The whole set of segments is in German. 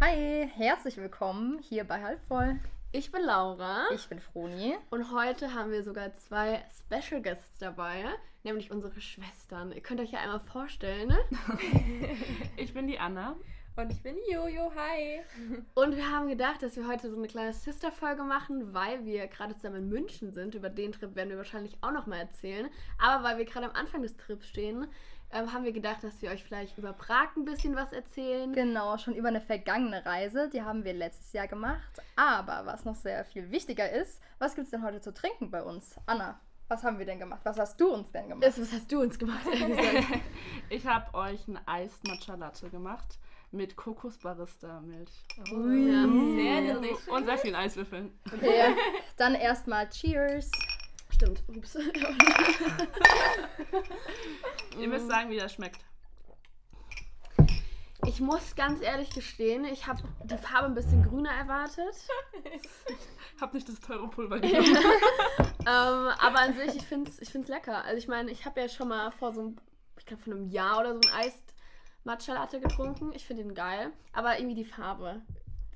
Hi, herzlich willkommen hier bei Halbvoll. Ich bin Laura. Ich bin Froni. Und heute haben wir sogar zwei Special Guests dabei, nämlich unsere Schwestern. Ihr könnt euch ja einmal vorstellen. Ne? ich bin die Anna. Und ich bin Jojo, hi. Und wir haben gedacht, dass wir heute so eine kleine Sister-Folge machen, weil wir gerade zusammen in München sind. Über den Trip werden wir wahrscheinlich auch nochmal erzählen. Aber weil wir gerade am Anfang des Trips stehen, ähm, haben wir gedacht, dass wir euch vielleicht über Prag ein bisschen was erzählen. Genau, schon über eine vergangene Reise. Die haben wir letztes Jahr gemacht. Aber was noch sehr viel wichtiger ist, was gibt es denn heute zu trinken bei uns? Anna, was haben wir denn gemacht? Was hast du uns denn gemacht? was hast du uns gemacht? ich habe euch ein Eis Matcha Latte gemacht mit Kokosbarista-Milch. Oh, ja, sehr delicious. Und sehr vielen Eiswürfeln. Okay, dann erstmal Cheers. Stimmt. Ups. Ihr müsst sagen, wie das schmeckt. Ich muss ganz ehrlich gestehen, ich habe die Farbe ein bisschen grüner erwartet. Ich habe nicht das teure Pulver genommen. ähm, aber an sich, ich finde es ich find's lecker. Also ich meine, ich habe ja schon mal vor so einem, ich glaube vor einem Jahr oder so ein Eis Matcha Latte getrunken. Ich finde den geil. Aber irgendwie die Farbe.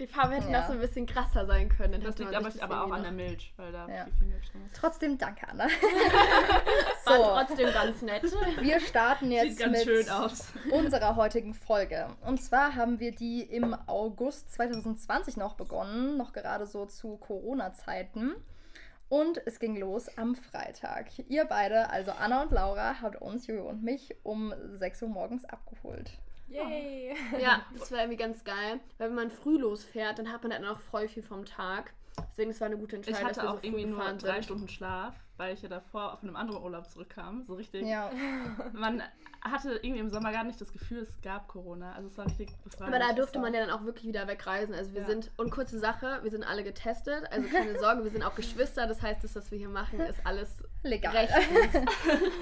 Die Farbe hätte ja. noch so ein bisschen krasser sein können. Das liegt aber, aber auch an der Milch, weil da ja. viel Milch drin ist. Trotzdem danke, Anna. so. War trotzdem ganz nett. Wir starten jetzt mit unserer heutigen Folge. Und zwar haben wir die im August 2020 noch begonnen, noch gerade so zu Corona-Zeiten. Und es ging los am Freitag. Ihr beide, also Anna und Laura, habt uns, Jojo und mich, um 6 Uhr morgens abgeholt. Yay! Ja, das war irgendwie ganz geil. Weil wenn man früh losfährt, dann hat man dann auch voll viel vom Tag. Deswegen, es war eine gute Entscheidung. Ich hatte auch so irgendwie nur drei sind. Stunden Schlaf, weil ich ja davor auf einem anderen Urlaub zurückkam. So richtig. Ja. Man hatte irgendwie im Sommer gar nicht das Gefühl, es gab Corona. Also es war richtig befreiend. Aber da durfte man ja dann auch wirklich wieder wegreisen. Also wir ja. sind, und kurze Sache, wir sind alle getestet. Also keine Sorge, wir sind auch Geschwister. Das heißt, das, was wir hier machen, ist alles legal. Rechtens.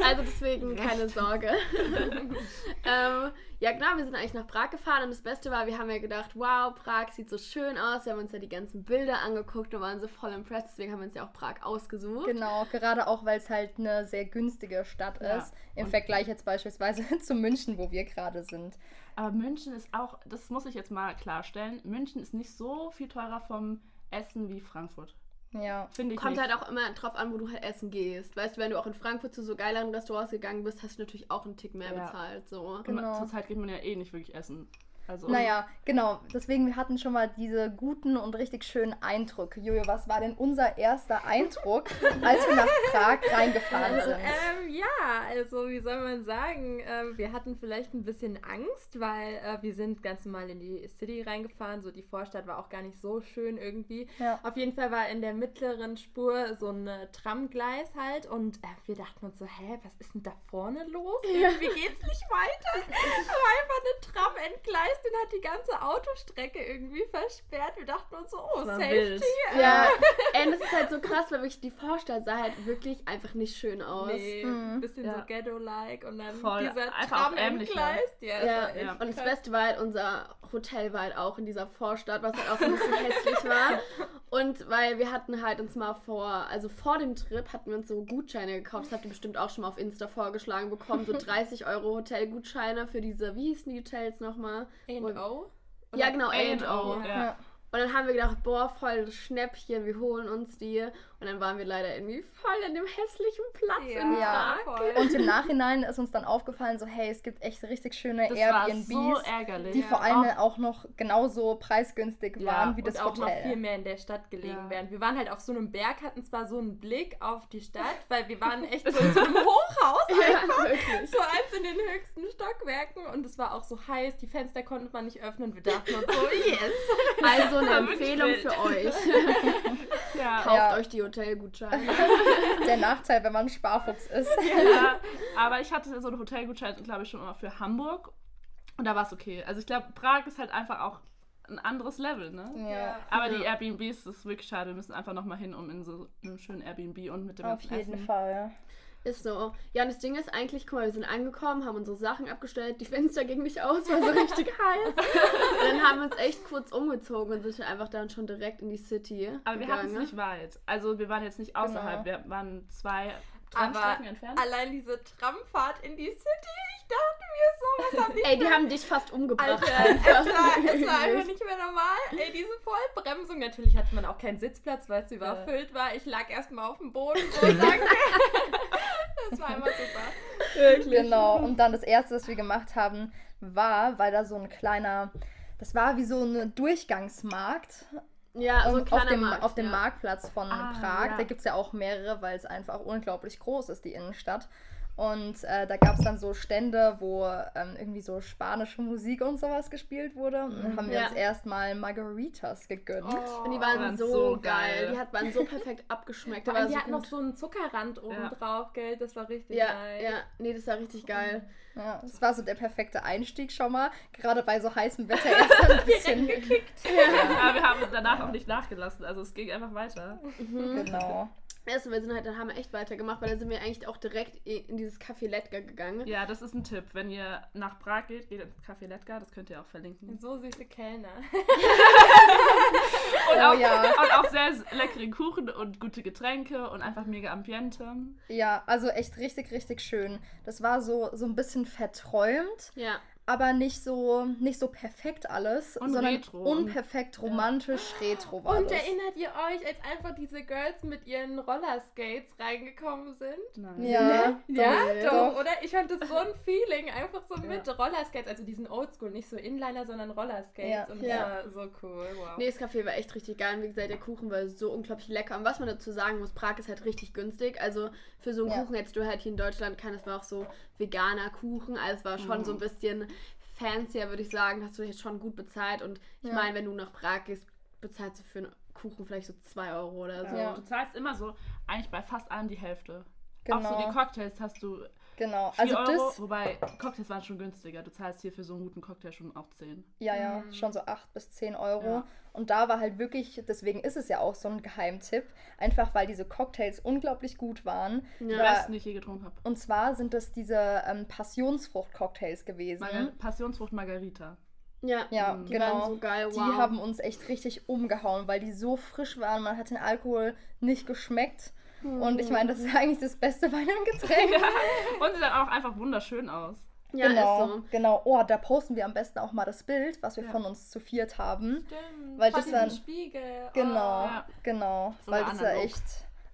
Also deswegen keine Sorge. ähm, ja, genau, wir sind eigentlich nach Prag gefahren und das Beste war, wir haben ja gedacht, wow, Prag sieht so schön aus. Wir haben uns ja die ganzen Bilder angeguckt und waren so voll impressed. Deswegen haben wir uns ja auch Prag ausgesucht. Genau, gerade auch, weil es halt eine sehr günstige Stadt ja. ist. Im und Vergleich jetzt beispielsweise zu München, wo wir gerade sind. Aber München ist auch, das muss ich jetzt mal klarstellen, München ist nicht so viel teurer vom Essen wie Frankfurt. Ja, finde ich. Kommt nicht. halt auch immer drauf an, wo du halt essen gehst. Weißt du, wenn du auch in Frankfurt zu so geileren Restaurants gegangen bist, hast du natürlich auch einen Tick mehr ja. bezahlt. So. Genau. Zurzeit geht man ja eh nicht wirklich essen. Also naja, genau. Deswegen, wir hatten schon mal diese guten und richtig schönen Eindrücke. Jojo, was war denn unser erster Eindruck, als wir nach Prag reingefahren sind? Ähm, ja, also wie soll man sagen, äh, wir hatten vielleicht ein bisschen Angst, weil äh, wir sind ganz normal in die City reingefahren. So die Vorstadt war auch gar nicht so schön irgendwie. Ja. Auf jeden Fall war in der mittleren Spur so ein Tramgleis halt und äh, wir dachten uns so, hä, was ist denn da vorne los? Ja. Irgendwie geht's nicht weiter. Aber einfach eine Tram entgleist den hat die ganze Autostrecke irgendwie versperrt. Wir dachten uns so, oh, Safety. Äh. Ja, ey, das ist halt so krass, weil wirklich die Vorstadt sah halt wirklich einfach nicht schön aus. Nee, mhm. bisschen ja. so ghetto-like und dann Voll. dieser Tram entgleist. Ja, ja. ja. Und das Beste war halt, unser Hotel war halt auch in dieser Vorstadt, was halt auch so ein bisschen hässlich war. Und weil wir hatten halt uns mal vor, also vor dem Trip hatten wir uns so Gutscheine gekauft. Das habt ihr bestimmt auch schon mal auf Insta vorgeschlagen bekommen. So 30 Euro Hotelgutscheine für diese, wie hießen die Hotels nochmal? A&O? Ja, genau, A&O. Ja. Und dann haben wir gedacht, boah, voll Schnäppchen, wir holen uns die. Und dann waren wir leider irgendwie voll in dem hässlichen Platz ja, in Prag. Und im Nachhinein ist uns dann aufgefallen, so hey, es gibt echt richtig schöne das Airbnbs, so ärgerlich, die ja. vor allem auch, auch, noch genauso preisgünstig ja, waren wie das und auch Hotel. noch viel mehr in der Stadt gelegen wären. Wir waren halt auf so einem Berg, hatten zwar so einen Blick auf die Stadt, weil wir waren echt so in so einem Hochhaus einfach, so eins in den höchsten Stockwerken und es war auch so heiß, die Fenster konnte man nicht öffnen. Wir dachten uns so, yes. Also eine Empfehlung für euch. Kauft euch die Hotelgutschein. Der Nachteil, wenn man Sparfuchs ist. Ja, aber ich hatte so einen Hotelgutschein, glaube ich, schon immer für Hamburg. Und da war es okay. Also ich glaube, Prag ist halt einfach auch ein anderes Level, ne? Ja. Aber die Airbnbs, das ist wirklich schade. Wir müssen einfach nochmal hin, um in so einem schönen Airbnb und mit dem Auf jeden Essen. Fall, ja. Ist so. Ja, und das Ding ist eigentlich, guck mal, wir sind angekommen, haben unsere Sachen abgestellt, die Fenster gingen nicht aus, war so richtig heiß. Haben uns echt kurz umgezogen und sind einfach dann schon direkt in die City. Aber gegangen. wir hatten es nicht weit. Also wir waren jetzt nicht außerhalb, genau. wir waren zwei Tramstrecken entfernt. Allein diese Tramfahrt in die City, ich dachte mir so, was haben die Ey, die haben dich fast umgebracht. Alter, es war, es war einfach nicht mehr normal. Ey, diese Vollbremsung. Natürlich hatte man auch keinen Sitzplatz, weil es überfüllt war. Ich lag erstmal auf dem Boden und danke. das war immer super. Wirklich. Genau. Und dann das erste, was wir gemacht haben, war, weil da so ein kleiner, das war wie so ein Durchgangsmarkt. Ja, so ein auf dem, Markt, auf dem ja. Marktplatz von Ah, Prag. ja. Da gibt es ja auch mehrere, weil es einfach unglaublich groß ist, die Innenstadt. Und äh, da gab es dann so Stände, wo ähm, irgendwie so spanische Musik und sowas gespielt wurde. Und dann haben wir Ja. uns erstmal Margaritas gegönnt. Oh. Und die waren, waren so, so geil. geil. Die hat, waren so perfekt abgeschmeckt. Allem, die so hatten noch so einen Zuckerrand oben Ja. drauf, gell? Das war richtig Ja, nice. ja, nee, das war richtig geil. Ja, das war so der perfekte Einstieg schon mal. Gerade bei so heißem Wetter erst ein bisschen. Aber wir haben danach auch nicht nachgelassen. Also es ging einfach weiter. Genau. Erst wir sind halt, dann haben wir echt weitergemacht, weil dann sind wir eigentlich auch direkt in dieses Café Letka gegangen. Ja, das ist ein Tipp. Wenn ihr nach Prag geht, geht ins Café Letka. Das könnt ihr auch verlinken. So süße Kellner. Und, Oh auch, ja. und auch sehr leckere Kuchen und gute Getränke und einfach mega Ambiente. Ja, also echt richtig, richtig schön. Das war so, so ein bisschen verträumt, Ja, aber nicht so, nicht so perfekt alles, Und sondern retro. unperfekt romantisch retro war Und das. erinnert ihr euch, als einfach diese Girls mit ihren Rollerskates reingekommen sind? Nein. Ja, Ja, doch, doch, doch. oder? Ich fand das so ein Feeling, einfach so mit Rollerskates, also diesen Oldschool, nicht so Inliner, sondern Rollerskates. Ja. Und Ja. so cool, wow. nee, das Café war echt richtig geil. Und wie gesagt, der Kuchen war so unglaublich lecker. Und was man dazu sagen muss, Prag ist halt richtig günstig. Also für so einen Ja. Kuchen hättest du halt hier in Deutschland keinen. Es war auch so veganer Kuchen. Also es war schon Mhm. so ein bisschen fancier, würde ich sagen. Hast du jetzt schon gut bezahlt. Und ich Ja. meine, wenn du nach Prag gehst, bezahlst du für einen Kuchen vielleicht so 2 Euro oder so. Ja. Du zahlst immer so, eigentlich bei fast allem die Hälfte. Auch so Genau. die Cocktails hast du 4 Genau. Also Euro, das, wobei Cocktails waren schon günstiger. Du zahlst hier für so einen guten Cocktail schon auch 10. ja, ja, Mhm. schon so 8 bis 10 Euro. Ja. Und da war halt wirklich, deswegen ist es ja auch so ein Geheimtipp, einfach weil diese Cocktails unglaublich gut waren. Ja. Da- besten, die ich je getrunken habe. Und zwar sind das diese ähm, Passionsfrucht-Cocktails gewesen. Margar Passionsfrucht Margarita. Ja, Ja, die genau. waren so geil. Wow. Die haben uns echt richtig umgehauen, weil die so frisch waren. Man hat den Alkohol nicht geschmeckt. Und ich meine, das ist eigentlich das Beste bei einem Getränk. Und sie sahen auch einfach wunderschön aus. ja, genau, ist so. genau. Oh, da posten wir am besten auch mal das Bild, was wir Ja. von uns zu viert haben. Stimmt. Weil Vor das dann- Spiegel. Genau, Ja. genau. So weil das ist ja echt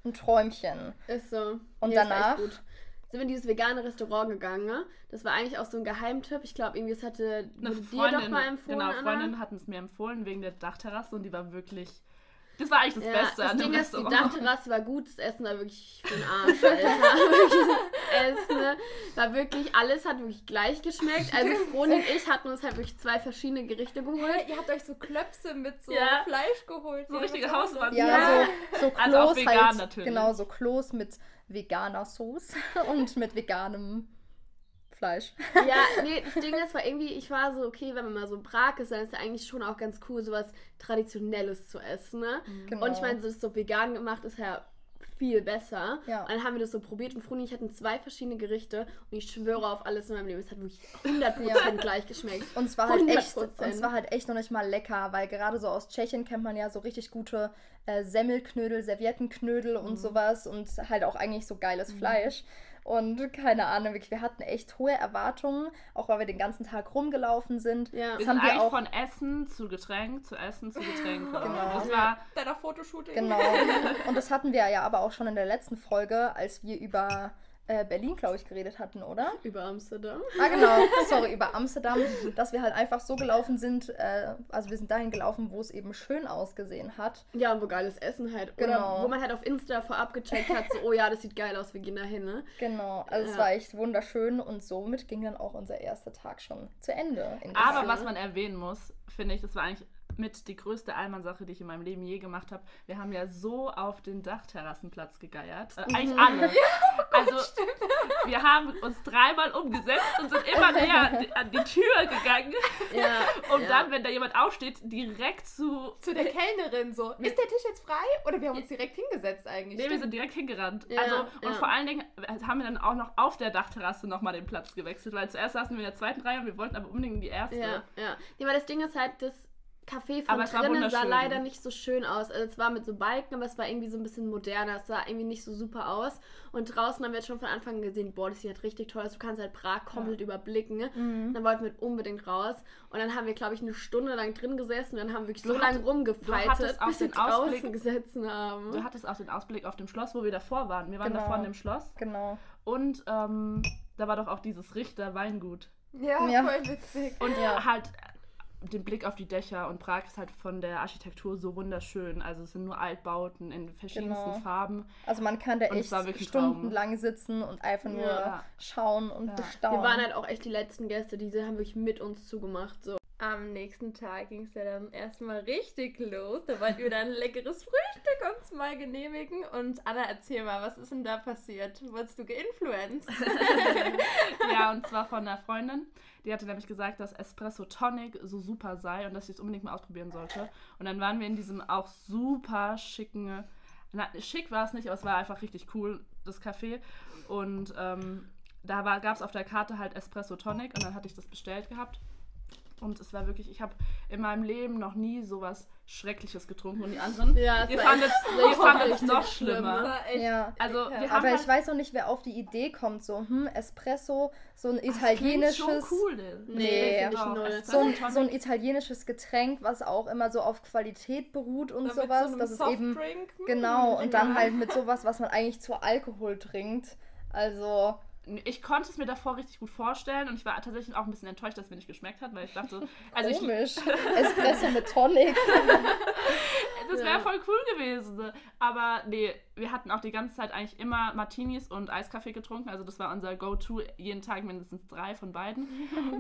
ein Träumchen. Ist so. Und das war echt danach? gut. Sind wir in dieses vegane Restaurant gegangen. Ne? Das war eigentlich auch so ein Geheimtipp. Ich glaube, irgendwie, es hatte Eine wurde dir Freundin, doch mal empfohlen. genau, Anna. Freundinnen hatten es mir empfohlen wegen der Dachterrasse und die war wirklich. Das war eigentlich das Ja, Beste das an dem Ding ist, die Restaurant. Dachterrasse war gut, das Essen war wirklich für den Arsch, Alter. wirklich, das Essen war wirklich, alles hat wirklich gleich geschmeckt. Also Froni und ich hatten uns halt wirklich zwei verschiedene Gerichte geholt. Hey, ihr habt euch so Klöpse mit so Ja. Fleisch geholt. So Ja, richtige das? Ja, Ja. so, so Klos Also auch vegan halt. natürlich. Genau, so Klos mit veganer Sauce und mit veganem Fleisch. Ja, nee, das Ding ist, war irgendwie, ich war so, okay, wenn man mal so in Prag ist, dann ist ja eigentlich schon auch ganz cool, sowas Traditionelles zu essen, ne? Genau. Und ich meine, das so vegan gemacht ist ja viel besser. Ja. Und dann haben wir das so probiert und Froni und ich hatten zwei verschiedene Gerichte und ich schwöre auf alles in meinem Leben, es hat wirklich 100% gleich geschmeckt. Und es war halt echt, 100%. und es war halt echt noch nicht mal lecker, weil gerade so aus Tschechien kennt man ja so richtig gute äh, Semmelknödel, Serviettenknödel und sowas und halt auch eigentlich so geiles Fleisch. Und keine Ahnung, wirklich, wir hatten echt hohe Erwartungen, auch weil wir den ganzen Tag rumgelaufen sind. Ja. Wir Das sind haben wir eigentlich auch- von Essen zu Getränk, zu Essen zu Getränk. Genau. Das war Deiner Fotoshooting. Genau. Und das hatten wir ja aber auch schon in der letzten Folge, als wir über äh, Berlin, glaube ich, geredet hatten, oder? Über Amsterdam. Ah, genau. Sorry, über Amsterdam, dass wir halt einfach so gelaufen sind, äh, also wir sind dahin gelaufen, wo es eben schön ausgesehen hat. Ja, und wo geiles Essen halt. Genau. Oder wo man halt auf Insta vorab gecheckt hat, so, oh ja, das sieht geil aus, wir gehen da hin, ne? Genau, also es Ja. war echt wunderschön und somit ging dann auch unser erster Tag schon zu Ende. in Aber was man erwähnen muss, finde ich, das war eigentlich mit die größte Allmann-Sache, die ich in meinem Leben je gemacht habe. Wir haben ja so auf den Dachterrassenplatz gegeiert. Äh, eigentlich alle. also, wir haben uns dreimal umgesetzt und sind immer näher an die, Tür gegangen, Ja. um ja. dann, wenn da jemand aufsteht, direkt zu. Zu der Kellnerin so. Ist der Tisch jetzt frei? Oder wir haben uns direkt hingesetzt eigentlich. Nee, wir Stimmt. sind direkt hingerannt. Ja, also, und ja. vor allen Dingen haben wir dann auch noch auf der Dachterrasse nochmal den Platz gewechselt, weil zuerst saßen wir in der zweiten Reihe und wir wollten aber unbedingt in die erste. Ja, ja. Nee, weil das Ding ist halt, das Café von drinnen sah leider nicht so schön aus. Also es war mit so Balken, aber es war irgendwie so ein bisschen moderner. Es sah irgendwie nicht so super aus. Und draußen haben wir jetzt schon von Anfang an gesehen, boah, das sieht halt richtig toll aus. Du kannst halt Prag komplett ja. überblicken. Mhm. Dann wollten wir unbedingt raus. Und dann haben wir, glaube ich, eine Stunde lang drin gesessen und dann haben wir wirklich so lange rumgefeitet, bis wir draußen gesessen haben. Du hattest auch den Ausblick auf dem Schloss, wo wir davor waren. Wir waren genau. davor in dem Schloss. Genau. Und ähm, da war doch auch dieses Richter Weingut. Ja, ja, voll witzig. Und ja. halt den Blick auf die Dächer und Prag ist halt von der Architektur so wunderschön. Also es sind nur Altbauten in verschiedensten genau. Farben. Also man kann da echt stundenlang Traum. sitzen und einfach nur ja. schauen und ja. bestaunen. Wir waren halt auch echt die letzten Gäste, die haben wirklich mit uns zugemacht. So. Am nächsten Tag ging es ja dann erstmal richtig los. Da wollten wir dann ein leckeres Frühstück uns mal genehmigen. Und Anna, erzähl mal, was ist denn da passiert? Wurdest du geinfluenced? ja, und zwar von einer Freundin. Die hatte nämlich gesagt, dass Espresso Tonic so super sei und dass ich es unbedingt mal ausprobieren sollte. Und dann waren wir in diesem auch super schicken, na, schick war es nicht, aber es war einfach richtig cool, das Café. Und ähm, da gab es auf der Karte halt Espresso Tonic und dann hatte ich das bestellt gehabt. Und es war wirklich, ich habe in meinem Leben noch nie sowas Schreckliches getrunken. Und die anderen, ja, ihr fandet es noch schlimmer. Ja. Also, wir Aber halt ich weiß noch nicht, wer auf die Idee kommt, so, hm, Espresso, so ein italienisches. Das schon cool, nee, nee so, ein, so ein italienisches Getränk, was auch immer so auf Qualität beruht und Damit sowas. So das ist eben. Genau, und dann halt mit sowas, was man eigentlich zu Alkohol trinkt. Also ich konnte es mir davor richtig gut vorstellen und ich war tatsächlich auch ein bisschen enttäuscht, dass es mir nicht geschmeckt hat, weil ich dachte, also Komisch. Ich, Espresso mit Tonic. das wäre ja. voll cool gewesen. Aber nee, wir hatten auch die ganze Zeit eigentlich immer Martinis und Eiskaffee getrunken. Also das war unser Go-To, jeden Tag mindestens drei von beiden.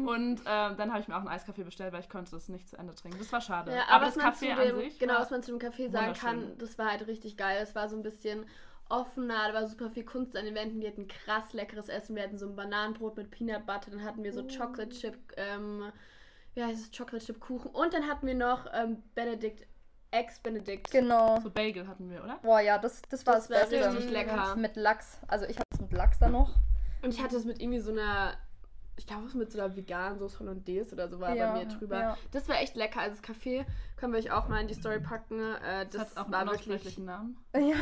und äh, dann habe ich mir auch einen Eiskaffee bestellt, weil ich konnte das nicht zu Ende trinken. Das war schade. Ja, aber, aber das Kaffee an sich. Genau, was man zu dem Kaffee sagen kann, das war halt richtig geil. Es war so ein bisschen offener, da war super viel Kunst an den Wänden. Wir hatten krass leckeres Essen. Wir hatten so ein Bananenbrot mit Peanut Butter, dann hatten wir so Chocolate Chip, ähm, wie heißt es, Chocolate Chip Kuchen und dann hatten wir noch ähm, Benedict Ex-Benedict. Genau. So Bagel hatten wir, oder? Boah, ja, das, das war das, das Beste. richtig lecker. Mit Lachs. Also ich hatte es mit Lachs da noch. Und ich hatte es mit irgendwie so einer ich glaube, es mit so einer veganen Soße Hollandaise oder so war ja, bei mir drüber. Ja. Das war echt lecker. Also das Café können wir euch auch mal in die Story packen. Äh, das, das hat auch einen unaussprechlichen Namen. Ja.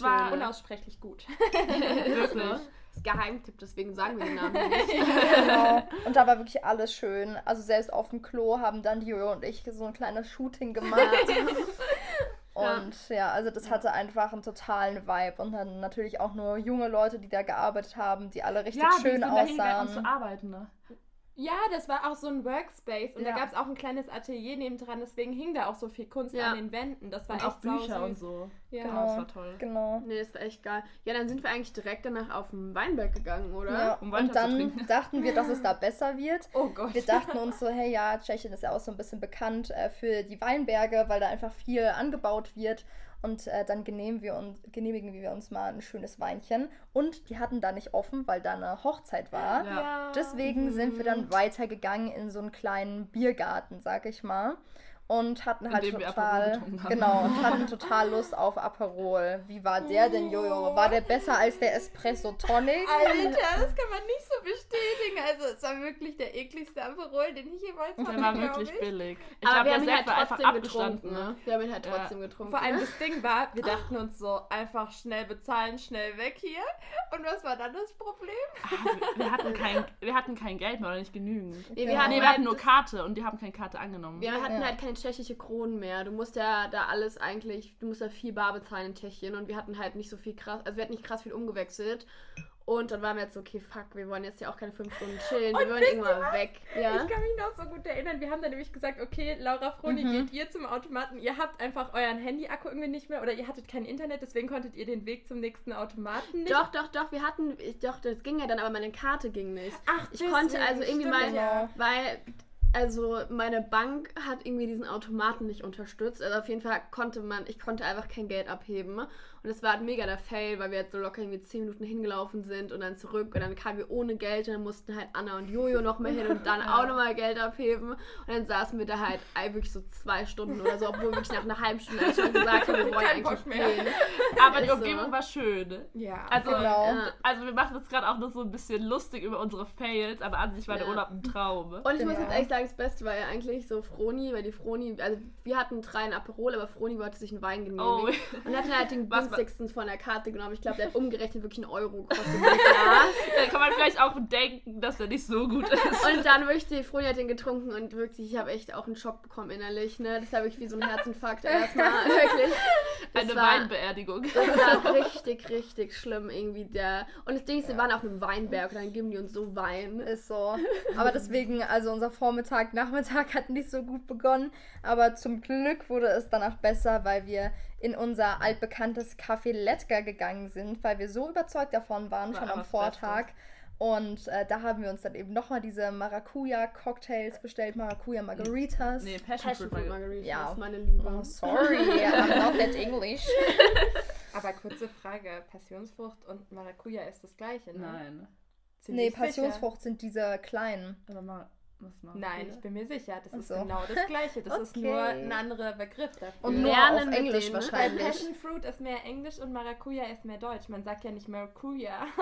Das schön. war unaussprechlich gut. Wirklich. Das Geheimtipp, deswegen sagen wir den Namen nicht. genau. Und da war wirklich alles schön. Also selbst auf dem Klo haben dann die Jojo und ich so ein kleines Shooting gemacht. Und ja. ja. also das hatte einfach einen totalen Vibe. Und dann natürlich auch nur junge Leute, die da gearbeitet haben, die alle richtig ja, schön aussahen. Ja, um zu arbeiten, ne? Ja, das war auch so ein Workspace und ja. da gab es auch ein kleines Atelier nebendran, deswegen hing da auch so viel Kunst ja. an den Wänden. Das war und echt auch Bücher und so. Ja, genau, das war toll. Genau. Nee, das war echt geil. Ja, dann sind wir eigentlich direkt danach auf den Weinberg gegangen, oder? Ja, um und dann dachten wir, dass es da besser wird. Oh Gott. Wir dachten uns so, hey ja, Tschechien ist ja auch so ein bisschen bekannt äh, für die Weinberge, weil da einfach viel angebaut wird. Und äh, dann genehmigen wir, uns, genehmigen wir uns mal ein schönes Weinchen. Und die hatten da nicht offen, weil da eine Hochzeit war. Ja. Deswegen mhm. sind wir dann weitergegangen in so einen kleinen Biergarten, sag ich mal und hatten halt total genau und hatten total Lust auf Aperol. Wie war der denn, Jojo? War der besser als der Espresso Tonic? Alter, das kann man nicht so bestätigen. Also es war wirklich der ekligste Aperol, den ich jemals hatte. Der war wirklich ich. billig. Ich Aber glaub, wir haben ihn halt trotzdem getrunken. Ne? Wir haben ihn halt trotzdem ja. getrunken. Vor allem das Ding war, wir dachten uns so einfach schnell bezahlen, schnell weg hier. Und was war dann das Problem? Ah, wir, hatten kein, wir hatten kein Geld mehr oder nicht genügend. Nee, wir, hatten, nee, wir hatten nur Karte und die haben keine Karte angenommen. Wir hatten ja. halt kein tschechische Kronen mehr. Du musst ja da alles eigentlich, du musst ja viel Bar bezahlen in Tschechien und wir hatten halt nicht so viel krass, also wir hatten nicht krass viel umgewechselt. Und dann waren wir jetzt so, okay, fuck, wir wollen jetzt ja auch keine fünf Stunden chillen, wir wollen irgendwann weg. Ja? Ich kann mich noch so gut erinnern, wir haben dann nämlich gesagt, okay, Laura Froni, mhm. geht ihr zum Automaten, ihr habt einfach euren Handy-Akku irgendwie nicht mehr oder ihr hattet kein Internet, deswegen konntet ihr den Weg zum nächsten Automaten nicht. Doch, doch, doch, wir hatten, doch, das ging ja dann, aber meine Karte ging nicht. Ach, ich konnte also irgendwie mal, ja. weil also meine Bank hat irgendwie diesen Automaten nicht unterstützt. Also auf jeden Fall konnte man, ich konnte einfach kein Geld abheben. Und es war halt mega der Fail, weil wir jetzt so locker irgendwie 10 Minuten hingelaufen sind und dann zurück und dann kamen wir ohne Geld und dann mussten halt Anna und Jojo noch mal hin und dann auch nochmal Geld abheben. Und dann saßen wir da halt wirklich so zwei Stunden oder so, obwohl wir nach einer halben Stunde schon gesagt haben, wir wollen Kein eigentlich gehen. Aber die Umgebung so. war schön. Ja, also, genau. also wir machen jetzt gerade auch nur so ein bisschen lustig über unsere Fails, aber an sich war ja. der Urlaub ein Traum. Und ich genau. muss jetzt echt sagen, sagen, das Beste war ja eigentlich so Froni, weil die Froni, also wir hatten drei in Aperol, aber Froni wollte sich einen Wein genehmigen. Oh. Und hat halt den günstigsten von der Karte genommen. Ich glaube, der hat umgerechnet wirklich einen Euro gekostet. da kann man vielleicht auch denken, dass der nicht so gut ist. Und dann wirklich, die Froni hat den getrunken und wirklich, ich habe echt auch einen Schock bekommen innerlich. Ne? Das habe ich wie so ein Herzinfarkt erstmal. wirklich. Das Eine war, Weinbeerdigung. Das war richtig, richtig schlimm irgendwie. Der. Und das Ding ist, wir waren auf einem Weinberg und dann geben die uns so Wein. Ist so. Aber deswegen, also unser Vormittag, Nachmittag hat nicht so gut begonnen. Aber zum Glück wurde es danach besser, weil wir in unser altbekanntes Café Letka gegangen sind, weil wir so überzeugt davon waren, War schon am Vortag. Und äh, da haben wir uns dann eben nochmal diese Maracuja-Cocktails bestellt, Maracuja-Margaritas. Nee, Passion, Passion Fruit Margaritas, ja. meine Liebe. Oh, sorry, I'm not that English. Aber kurze Frage, Passionsfrucht und Maracuja ist das gleiche, ne? Nein. Ziemlich nee, Passionsfrucht sind diese kleinen. Aber mal Nein, ich bin mir sicher, das ist genau das Gleiche. Das okay. ist nur ein anderer Begriff dafür. Und nur auf Englisch denen, wahrscheinlich. Passion Fruit ist mehr Englisch und Maracuja ist mehr Deutsch. Man sagt ja nicht Maracuja.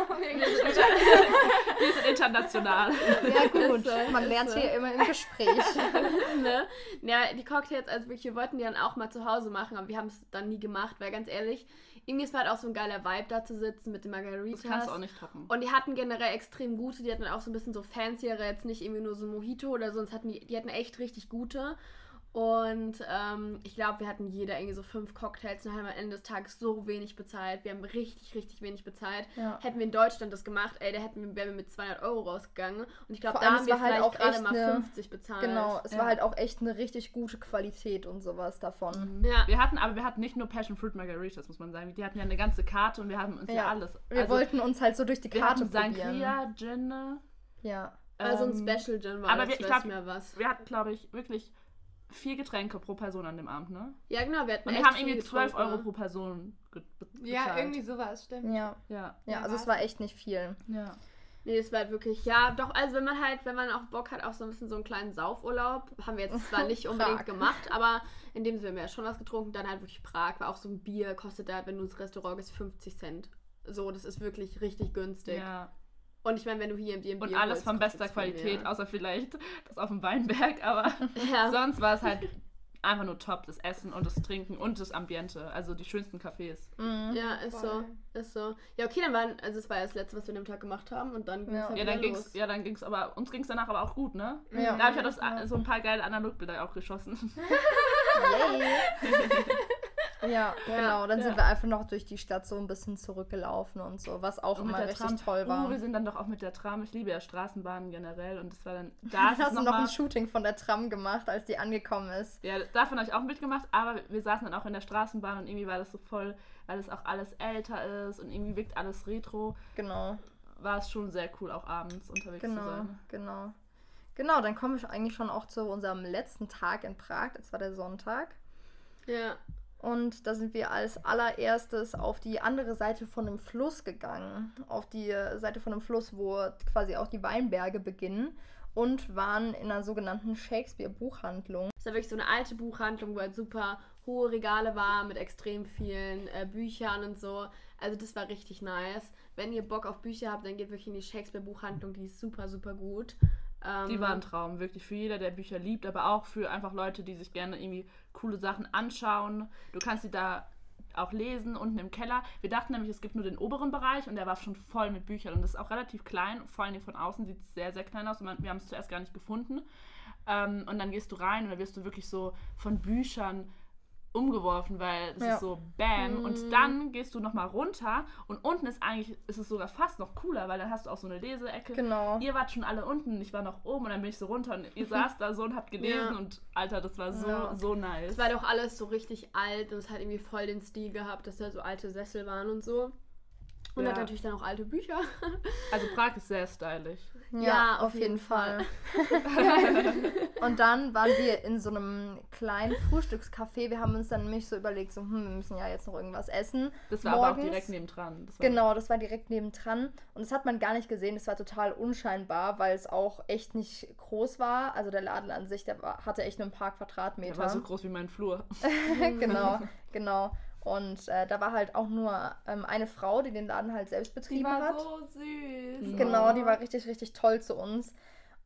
Wir sind international. Ja gut, man lernt hier immer im Gespräch. ne? Ja, die Cocktails, also wirklich, wir wollten die dann auch mal zu Hause machen, aber wir haben es dann nie gemacht, weil ganz ehrlich, irgendwie ist halt auch so ein geiler Vibe da zu sitzen mit den Margaritas. Das kannst du auch nicht toppen. Und die hatten generell extrem gute, die hatten auch so ein bisschen so fanciere, jetzt nicht irgendwie nur so Mojito oder so, sonst hatten die, die hatten echt richtig gute. Und ähm, ich glaube, wir hatten jeder irgendwie so fünf Cocktails und haben am Ende des Tages so wenig bezahlt. Wir haben richtig, richtig wenig bezahlt. Ja. Hätten wir in Deutschland das gemacht, ey, da hätten wir, wären wir mit 200 Euro rausgegangen. Und ich glaube, da haben wir halt auch gerade mal eine, 50 bezahlt. Genau, es ja. war halt auch echt eine richtig gute Qualität und sowas davon. Mhm. Ja. Wir hatten, aber wir hatten nicht nur Passion Fruit Margaritas, muss man sagen. Die hatten ja eine ganze Karte und wir haben uns ja, ja alles. Wir also, wollten uns halt so durch die Karte wir hatten Sangria, Gin. Ja. Also ein ähm, Special Gin war aber das, wir, ich glaub, mehr was. Wir hatten, glaube ich, wirklich vier Getränke pro Person an dem Abend, ne? Ja, genau. Wir, hatten und wir haben irgendwie 12 Euro pro Person bezahlt. Ja, irgendwie sowas, stimmt. Ja. Ja, ja also es war echt nicht viel. Ja. Nee, es war halt wirklich, ja, doch, also wenn man halt, wenn man auch Bock hat, auch so ein bisschen so einen kleinen Saufurlaub, haben wir jetzt zwar nicht unbedingt gemacht, aber in dem Sinne haben wir ja schon was getrunken, dann halt wirklich Prag, war auch so ein Bier, kostet da, wenn du ins Restaurant gehst, 50 Cent. So, das ist wirklich richtig günstig. Ja. Und ich meine, wenn du hier im B&B Und alles von bester Qualität, außer vielleicht das auf dem Weinberg, aber ja. sonst war es halt einfach nur top, das Essen und das Trinken und das Ambiente, also die schönsten Cafés. Mhm. Ja, ist Voll. so, ist so. Ja, okay, dann waren, also es war ja das Letzte, was wir an dem Tag gemacht haben und dann ja. Halt ja, dann ging's, ja, dann ging's aber, uns ging es danach aber auch gut, ne? Ja. Da habe ich ja das, ja. so ein paar geile Analogbilder auch geschossen. Ja, genau. Dann ja. sind wir einfach noch durch die Stadt so ein bisschen zurückgelaufen und so, was auch und immer richtig Tram. toll war. Oh, wir sind dann doch auch mit der Tram. Ich liebe ja Straßenbahnen generell und das war dann. Da hast du noch ein Shooting von der Tram gemacht, als die angekommen ist. Ja, davon habe ich auch mitgemacht, aber wir saßen dann auch in der Straßenbahn und irgendwie war das so voll, weil es auch alles älter ist und irgendwie wirkt alles retro. Genau. War es schon sehr cool, auch abends unterwegs genau, zu sein. Genau. Genau, dann komme ich eigentlich schon auch zu unserem letzten Tag in Prag. Das war der Sonntag. Ja. Und da sind wir als allererstes auf die andere Seite von dem Fluss gegangen. Auf die Seite von dem Fluss, wo quasi auch die Weinberge beginnen. Und waren in einer sogenannten Shakespeare-Buchhandlung. Das war wirklich so eine alte Buchhandlung, wo halt super hohe Regale waren mit extrem vielen äh, Büchern und so. Also das war richtig nice. Wenn ihr Bock auf Bücher habt, dann geht wirklich in die Shakespeare-Buchhandlung. Die ist super, super gut. Ähm, die war ein Traum, wirklich für jeder, der Bücher liebt, aber auch für einfach Leute, die sich gerne irgendwie coole Sachen anschauen. Du kannst sie da auch lesen unten im Keller. Wir dachten nämlich, es gibt nur den oberen Bereich und der war schon voll mit Büchern und das ist auch relativ klein. Vor allem von außen sieht es sehr, sehr klein aus und wir haben es zuerst gar nicht gefunden. Ähm, und dann gehst du rein und da wirst du wirklich so von Büchern umgeworfen, weil es ja. ist so Bam. Mhm. Und dann gehst du nochmal runter und unten ist eigentlich, ist es sogar fast noch cooler, weil dann hast du auch so eine Leseecke. Genau. Ihr wart schon alle unten, ich war noch oben und dann bin ich so runter und ihr saßt da so und habt gelesen ja. und Alter, das war so, ja. so nice. Es war doch alles so richtig alt und es hat irgendwie voll den Stil gehabt, dass da so alte Sessel waren und so. Und ja. hat natürlich dann auch alte Bücher. Also Prag ist sehr stylisch. Ja, ja auf, auf, jeden, jeden Fall. Fall. und dann waren wir in so einem kleinen Frühstückscafé. Wir haben uns dann nämlich so überlegt, so, hm, wir müssen ja jetzt noch irgendwas essen. Das war morgens. aber auch direkt nebendran. Das genau, das war direkt nebendran. Und das hat man gar nicht gesehen. Das war total unscheinbar, weil es auch echt nicht groß war. Also der Laden an sich, der war, hatte echt nur ein paar Quadratmeter. Der war so groß wie mein Flur. genau, genau. Und äh, da war halt auch nur ähm, eine Frau, die den Laden halt selbst betrieben hat. Die war hat. so süß. Genau, die war richtig, richtig toll zu uns.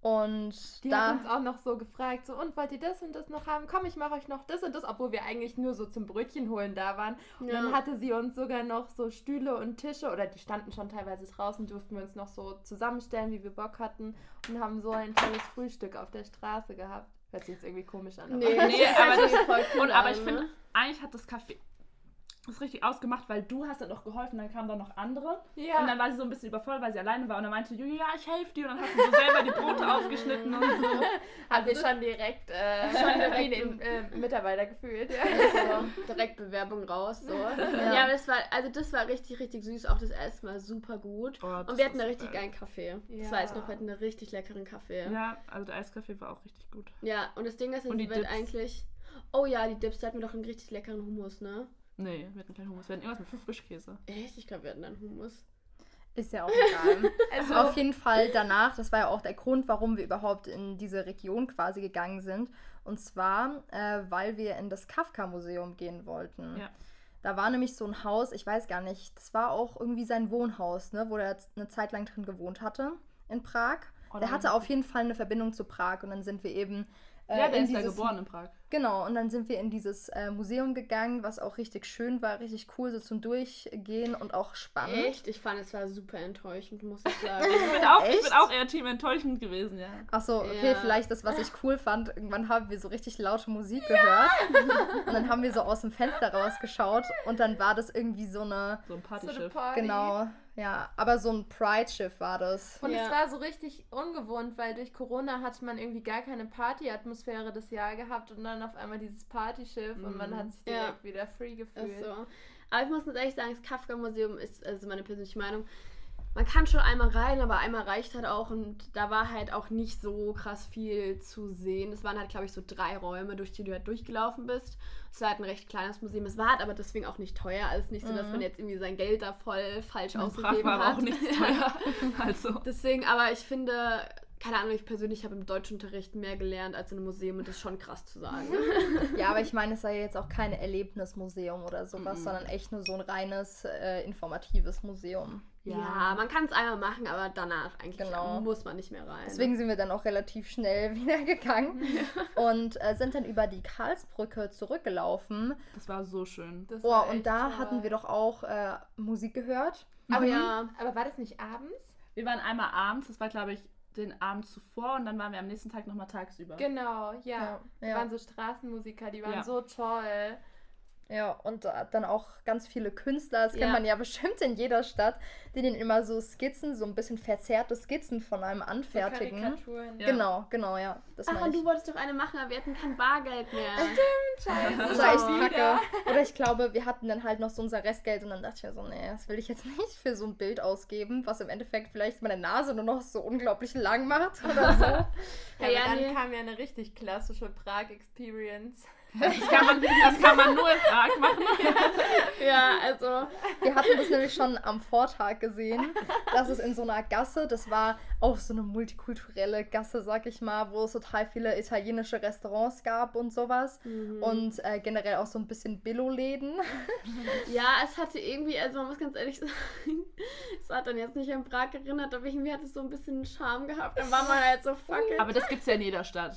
Und die da hat uns auch noch so gefragt, so, und wollt ihr das und das noch haben? Komm, ich mache euch noch das und das, obwohl wir eigentlich nur so zum Brötchen holen da waren. Und ja. dann hatte sie uns sogar noch so Stühle und Tische, oder die standen schon teilweise draußen, durften wir uns noch so zusammenstellen, wie wir Bock hatten und haben so ein tolles Frühstück auf der Straße gehabt. Hört sich jetzt irgendwie komisch an. Aber nee, nee aber, das, voll cool und, aber ich finde, eigentlich hat das Café das richtig ausgemacht, weil du hast dann noch geholfen, dann kamen da noch andere. Ja. Und dann war sie so ein bisschen übervoll, weil sie alleine war. Und dann meinte Julia, ja, ich helfe dir. Und dann hast du so selber die Brote aufgeschnitten und so. Haben wir schon direkt, äh, schon direkt den äh, Mitarbeiter gefühlt. Ja. Also, direkt Bewerbung raus. So. Ja. ja, aber das war, also das war richtig, richtig süß. Auch das Essen war super gut. Oh, und wir hatten einen richtig geil. geilen Kaffee. Ja. Das war jetzt noch, wir hatten einen richtig leckeren Kaffee. Ja, also der Eiskaffee war auch richtig gut. Ja, und das Ding ist, es wird eigentlich... Oh ja, die Dips, da hatten wir doch einen richtig leckeren Hummus, ne? Nee, wir hatten keinen Hummus. Wir hatten irgendwas mit Frischkäse. Echt? Ich glaube, wir hatten einen Hummus. Ist ja auch egal. also auf jeden Fall danach, das war ja auch der Grund, warum wir überhaupt in diese Region quasi gegangen sind. Und zwar, äh, weil wir in das Kafka-Museum gehen wollten. Ja. Da war nämlich so ein Haus, ich weiß gar nicht, das war auch irgendwie sein Wohnhaus, ne, wo er eine Zeit lang drin gewohnt hatte in Prag. Oh, der hatte auf jeden Fall eine Verbindung zu Prag und dann sind wir eben äh, ja, der ist ja geboren in Prag. Genau, und dann sind wir in dieses äh, Museum gegangen, was auch richtig schön war, richtig cool, so zum Durchgehen und auch spannend. Echt? Ich fand, es war super enttäuschend, muss ich sagen. ich, bin auch, ich bin auch eher Team enttäuschend gewesen, ja. Achso, okay, ja. vielleicht das, was ich cool fand. Irgendwann haben wir so richtig laute Musik gehört. Ja. Und dann haben wir so aus dem Fenster rausgeschaut und dann war das irgendwie so eine. So ein Partyschiff. So Party. Genau. Ja, aber so ein Pride-Schiff war das. Und ja. es war so richtig ungewohnt, weil durch Corona hatte man irgendwie gar keine Party-Atmosphäre das Jahr gehabt und dann auf einmal dieses Partyschiff mhm. und man hat sich direkt ja. wieder free gefühlt. So. Aber ich muss jetzt ehrlich sagen, das Kafka-Museum ist, also meine persönliche Meinung, man kann schon einmal rein, aber einmal reicht halt auch und da war halt auch nicht so krass viel zu sehen. Es waren halt, glaube ich, so drei Räume, durch die du halt durchgelaufen bist. Es war halt ein recht kleines Museum. Es war halt aber deswegen auch nicht teuer. Also nicht so, dass man mhm. jetzt irgendwie sein Geld da voll falsch Mein ausgegeben war hat. auch nicht teuer. also. Deswegen, aber ich finde, keine Ahnung, ich persönlich habe im Deutschunterricht mehr gelernt als in einem Museum und das ist schon krass zu sagen. ja, aber ich meine, es sei jetzt auch kein Erlebnismuseum oder sowas, mm sondern echt nur so ein reines äh, informatives Museum. Ja, ja man kann es einmal machen, aber danach eigentlich genau. muss man nicht mehr rein. Deswegen sind wir dann auch relativ schnell wieder gegangen und äh, sind dann über die Karlsbrücke zurückgelaufen. Das war so schön. Das oh, und da toll. hatten wir doch auch äh, Musik gehört. Aber mhm. ja, aber war das nicht abends? Wir waren einmal abends, das war glaube ich den Abend zuvor und dann waren wir am nächsten Tag nochmal tagsüber. Genau, ja. ja. ja. waren so Straßenmusiker, die waren ja. so toll. Ja, und dann auch ganz viele Künstler, das ja. kennt man ja bestimmt in jeder Stadt, die den immer so Skizzen, so ein bisschen verzerrte Skizzen von einem anfertigen. So Karikaturen. Ja. Genau, genau, ja. Das Ach, und du wolltest doch eine machen, aber wir hatten kein Bargeld mehr. Stimmt, scheiße. Das war echt kacke. Oder ich glaube, wir hatten dann halt noch so unser Restgeld und dann dachte ich mir so, nee, das will ich jetzt nicht für so ein Bild ausgeben, was im Endeffekt vielleicht meine Nase nur noch so unglaublich lang macht oder so. ja, ja, ja dann nee. kam ja eine richtig klassische Prag-Experience. Das kann, man, das kann man nur in Prag machen. ja, also. Wir hatten das nämlich schon am Vortag gesehen, dass es in so einer Gasse, das war auch so eine multikulturelle Gasse, sag ich mal, wo es total viele italienische Restaurants gab und sowas. Mhm. Und äh, generell auch so ein bisschen Billo-Läden. Ja, es hatte irgendwie, also man muss ganz ehrlich sagen, es hat dann jetzt nicht an Prag erinnert, aber irgendwie hat es so ein bisschen Charme gehabt. Dann war man halt so fuck it. Aber das gibt's ja in jeder Stadt.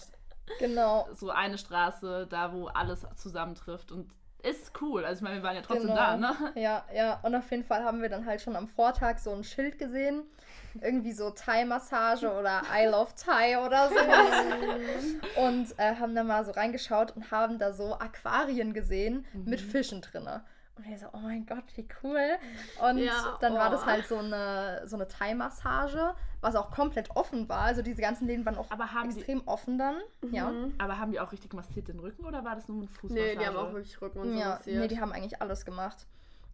Genau. So eine Straße, da wo alles zusammentrifft und ist cool. Also ich meine, wir waren ja trotzdem genau. da, ne? Ja, ja. Und auf jeden Fall haben wir dann halt schon am Vortag so ein Schild gesehen. Irgendwie so Thai-Massage oder I love Thai oder so. und äh, haben dann mal so reingeschaut und haben da so Aquarien gesehen mhm. mit Fischen drinne. Und wir so, oh mein Gott, wie cool. Und ja, dann oh. war das oh. halt so eine, so eine Thai-Massage, was auch komplett offen war. Also diese ganzen Läden waren auch extrem die, offen dann. Mhm. Ja. Aber haben die auch richtig massiert den Rücken oder war das nur ein Fußmassage? Nee, die haben auch wirklich Rücken und so ja, massiert. Nee, die haben eigentlich alles gemacht.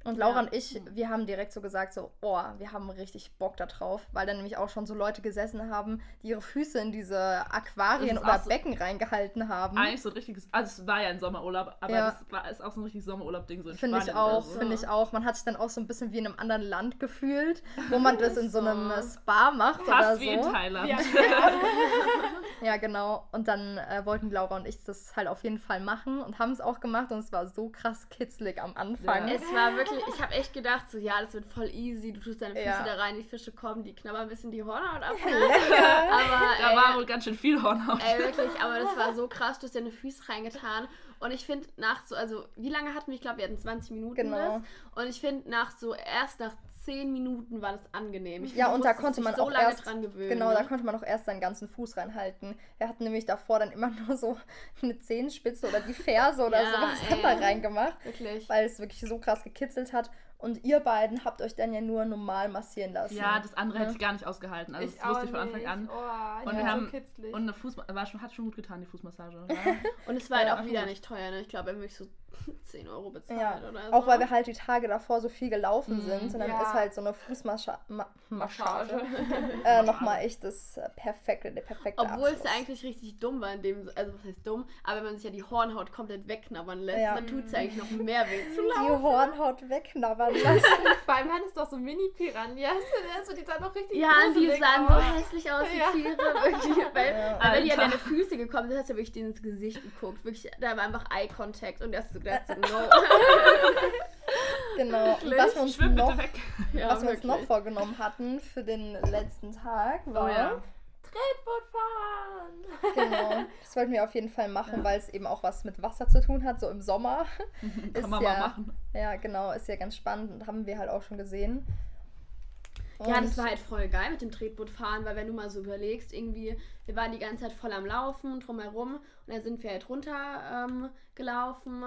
Und Laura ja. und ich, wir haben direkt so gesagt, so, oh, wir haben richtig Bock da drauf, weil da nämlich auch schon so Leute gesessen haben, die ihre Füße in diese Aquarien oder so Becken reingehalten haben. Eigentlich so ein richtiges, also es war ja ein Sommerurlaub, aber ja. das war, ist auch so ein richtiges Sommerurlaub-Ding so in Finde ich auch, so. finde ich auch. Man hat sich dann auch so ein bisschen wie in einem anderen Land gefühlt, wo man das in so einem Spa macht Fast oder so. wie in Thailand. Ja, ja genau. Und dann äh, wollten Laura und ich das halt auf jeden Fall machen und haben es auch gemacht und es war so krass kitzlig am Anfang. Ja. Es war wirklich wirklich, ich habe echt gedacht, so ja, das wird voll easy. Du tust deine Füße ja. da rein, die Fische kommen, die knabbern ein bisschen die Hornhaut ab. Ne? aber, da ey, war wohl ganz schön viel Hornhaut. Ey, wirklich, aber das war so krass, du hast deine Füße reingetan. Und ich finde, nach so, also, wie lange hatten wir? Ich glaube, wir hatten 20 Minuten. Genau. Das. Und ich finde, nach so, erst nach zehn Minuten war das angenehm. Ich ja, und da konnte man so auch erst, Genau, ne? da konnte man auch erst seinen ganzen Fuß reinhalten. Wir hatten nämlich davor dann immer nur so eine Zehenspitze oder die Ferse oder ja, sowas dann da reingemacht. Wirklich. Weil es wirklich so krass gekitzelt hat. Und ihr beiden habt euch dann ja nur normal massieren lassen. Ja, das andere ja. hätte ich gar nicht ausgehalten. Also ich das wusste ich von Anfang an. Oh, und ja, wir haben so und eine Fuß war schon, hat schon gut getan, die Fußmassage. und es war halt auch wieder nicht teuer, ne? Ich glaube, er so 10 Euro bezahlt ja. oder so. Auch weil wir halt die Tage davor so viel gelaufen mhm. sind. Und dann ja. ist halt so eine Fußmassage äh, nochmal echt das äh, perfekte, der perfekte Obwohl Abschluss. es eigentlich richtig dumm war in dem, also was heißt dumm, aber wenn man sich ja die Hornhaut komplett wegknabbern lässt, ja. dann tut es ja eigentlich noch mehr weh zu laufen. Die Hornhaut wegknabbern lassen. Vor allem es doch so Mini-Piranhas, also die sahen doch richtig Ja, und die sahen aus. so hässlich aus, die ja. Tiere. Wirklich, weil, ja. aber wenn die an deine Füße gekommen sind, hast du wirklich denen ins Gesicht geguckt. Wirklich, da war einfach Eye-Contact und erst so gedacht, so, no. genau. Und was wir uns, noch, ja, was wir uns noch vorgenommen hatten für den letzten Tag war. Oh, ja. Tretboot fahren! Genau, das wollten wir auf jeden Fall machen, ja. weil es eben auch was mit Wasser zu tun hat, so im Sommer. Kann man ja, mal machen. Ja, genau, ist ja ganz spannend und haben wir halt auch schon gesehen. Und ja, das war halt voll geil mit dem Tretboot fahren, weil wenn du mal so überlegst, irgendwie, wir waren die ganze Zeit voll am Laufen drumherum und dann sind wir halt runter ähm, gelaufen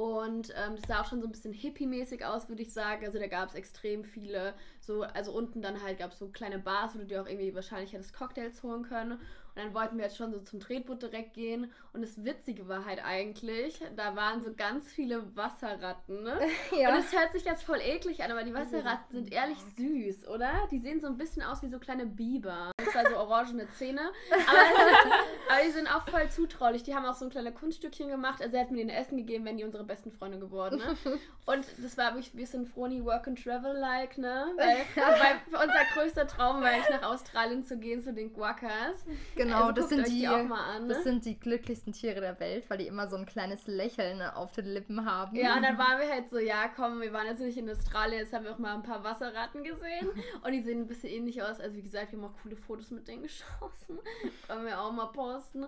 und ähm, das sah auch schon so ein bisschen hippie-mäßig aus, würde ich sagen. Also da gab es extrem viele, so, also unten dann halt gab es so kleine Bars, wo du dir auch irgendwie wahrscheinlich hättest Cocktails holen können. Und dann wollten wir jetzt schon so zum Tretboot direkt gehen. Und das Witzige war halt eigentlich, da waren so ganz viele Wasserratten. Ne? ja. Und es hört sich jetzt voll eklig an, aber die Wasserratten sind ehrlich süß, oder? Die sehen so ein bisschen aus wie so kleine Biber. Das war so orangene Zähne. Aber, aber, die sind auch voll zutraulich. Die haben auch so ein kleines Kunststückchen gemacht. Also er hat mir denen Essen gegeben, wenn die unsere besten Freunde geworden. Ne? Und das war wirklich ein bisschen Froni Work and Travel-like, ne? Weil, weil unser größter Traum war eigentlich nach Australien zu gehen, zu den Guacas. Genau, also das, sind die, die an, ne? das sind die glücklichsten Tiere der Welt, weil die immer so ein kleines Lächeln auf den Lippen haben. Ja, und dann waren wir halt so, ja komm, wir waren jetzt nicht in Australien, jetzt haben wir auch mal ein paar Wasserratten gesehen und die sehen ein bisschen ähnlich aus. Also wie gesagt, wir haben auch coole Fotos mit denen geschossen. Können wir auch mal posten.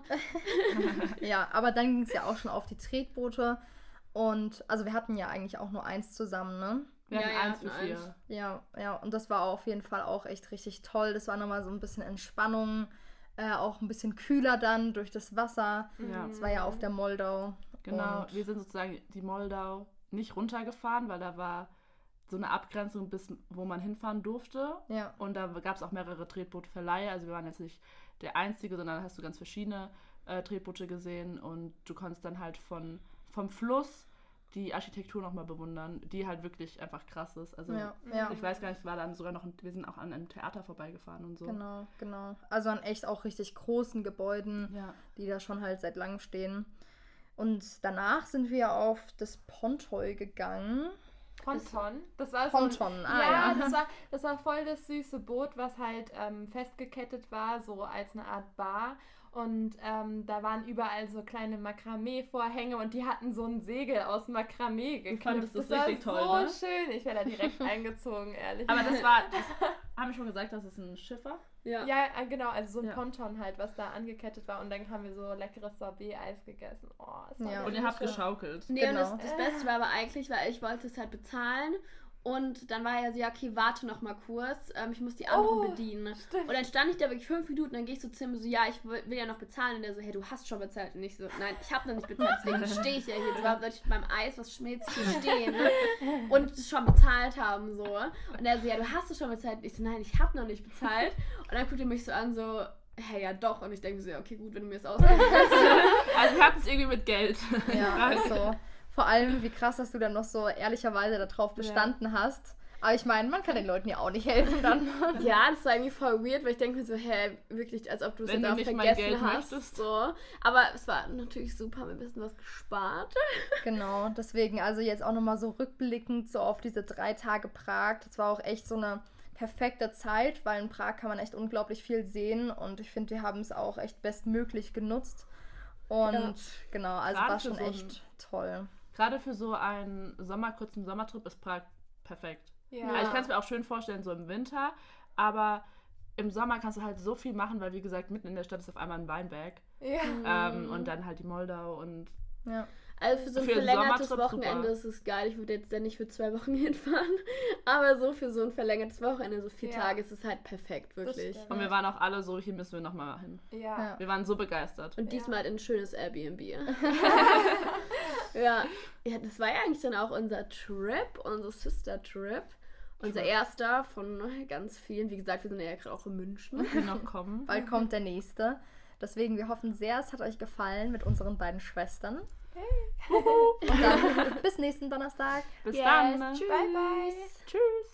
ja, aber dann ging es ja auch schon auf die Tretboote und also wir hatten ja eigentlich auch nur eins zusammen, ne? Wir ja, hatten eins für vier. Ja, ja, und das war auf jeden Fall auch echt richtig toll. Das war nochmal so ein bisschen Entspannung. Äh, auch ein bisschen kühler dann durch das Wasser. Ja. Das war ja auf der Moldau. Genau, und wir sind sozusagen die Moldau nicht runtergefahren, weil da war so eine Abgrenzung, bis wo man hinfahren durfte. Ja. Und da gab es auch mehrere Tretbootverleihe. Also wir waren jetzt nicht der Einzige, sondern hast du ganz verschiedene äh, Tretboote gesehen und du konntest dann halt von, vom Fluss die Architektur nochmal bewundern, die halt wirklich einfach krass ist. Also ja, ja. ich weiß gar nicht, war dann sogar noch, wir sind auch an einem Theater vorbeigefahren und so. Genau, genau. Also an echt auch richtig großen Gebäuden, ja. die da schon halt seit langem stehen. Und danach sind wir auf das Pontoy gegangen. Ponton. Das war so Ponton, ein, ah, ja, ja. Das, war, das war voll das süße Boot, was halt ähm, festgekettet war, so als eine Art Bar. Und ähm, da waren überall so kleine Makramee-Vorhänge und die hatten so ein Segel aus Makramee geknüpft. Das, das richtig war toll, so ne? schön. Ich wäre da direkt eingezogen, ehrlich. Aber das war, das, haben wir schon gesagt, dass es ein Schiff war? Ja. ja, äh, genau, also so ein ja. Ponton halt, was da angekettet war und dann haben wir so leckeres Sorbet-Eis gegessen. Oh, ja. Und ihr habt geschaukelt. Nee, genau. und das, das Beste war aber eigentlich, weil ich wollte es halt bezahlen und dann war er so, ja, okay, warte noch mal kurz, ähm, ich muss die anderen oh, bedienen. Stimmt. Und dann stand ich da wirklich fünf Minuten, dann gehe ich so zu ihm so, ja, ich will, will, ja noch bezahlen. Und der so, hey, du hast schon bezahlt. Und ich so, nein, ich habe noch nicht bezahlt, deswegen stehe ich ja hier. Warum soll ich beim Eis, was schmilzt, hier stehen? Ne? Und schon bezahlt haben, so. Und er so, ja, du hast es schon bezahlt. Und ich so, nein, ich habe noch nicht bezahlt. Und dann guckt er mich so an, so, hey, ja doch. Und ich denke so, ja, okay, gut, wenn du mir das ausgibst. also wir hatten es irgendwie mit Geld. Ja, also. Vor allem, wie krass, dass du dann noch so ehrlicherweise darauf bestanden ja. hast. Aber ich meine, man kann den Leuten ja auch nicht helfen dann. ja, das war irgendwie voll weird, weil ich denke mir so, hä, wirklich, als ob du es jetzt auch vergessen hast. Möchtest. So. Aber es war natürlich super, wir haben ein bisschen was gespart. genau, deswegen also jetzt auch nochmal so rückblickend so auf diese drei Tage Prag. Das war auch echt so eine perfekte Zeit, weil in Prag kann man echt unglaublich viel sehen und ich finde, wir haben es auch echt bestmöglich genutzt. Und ja. genau, also Gerade war schon so echt toll gerade für so einen Sommer, kurzen Sommertrip ist Prag perfekt. Ja. Also ich kann es mir auch schön vorstellen, so im Winter, aber im Sommer kannst du halt so viel machen, weil wie gesagt, mitten in der Stadt ist auf einmal ein Weinberg. Ja. Ähm, und dann halt die Moldau und. Ja. Also für so ein für verlängertes Wochenende super. ist es geil. Ich würde jetzt ja nicht für zwei Wochen hinfahren. Aber so für so ein verlängertes Wochenende, so vier ja. Tage, ist es halt perfekt, wirklich. Und wir waren auch alle so, hier müssen wir nochmal hin. Ja. Wir waren so begeistert. Und diesmal halt ein schönes Airbnb. ja. ja, das war ja eigentlich dann auch unser Trip, unser Sister-Trip. Unser erster von ganz vielen. Wie gesagt, wir sind ja gerade auch in München. Noch kommen. Bald kommt der nächste. Deswegen, wir hoffen sehr, es hat euch gefallen mit unseren beiden Schwestern. Hey. Und dann bis nächsten Donnerstag. Bis yes. dann. Tschüss. Bye, bye. Tschüss.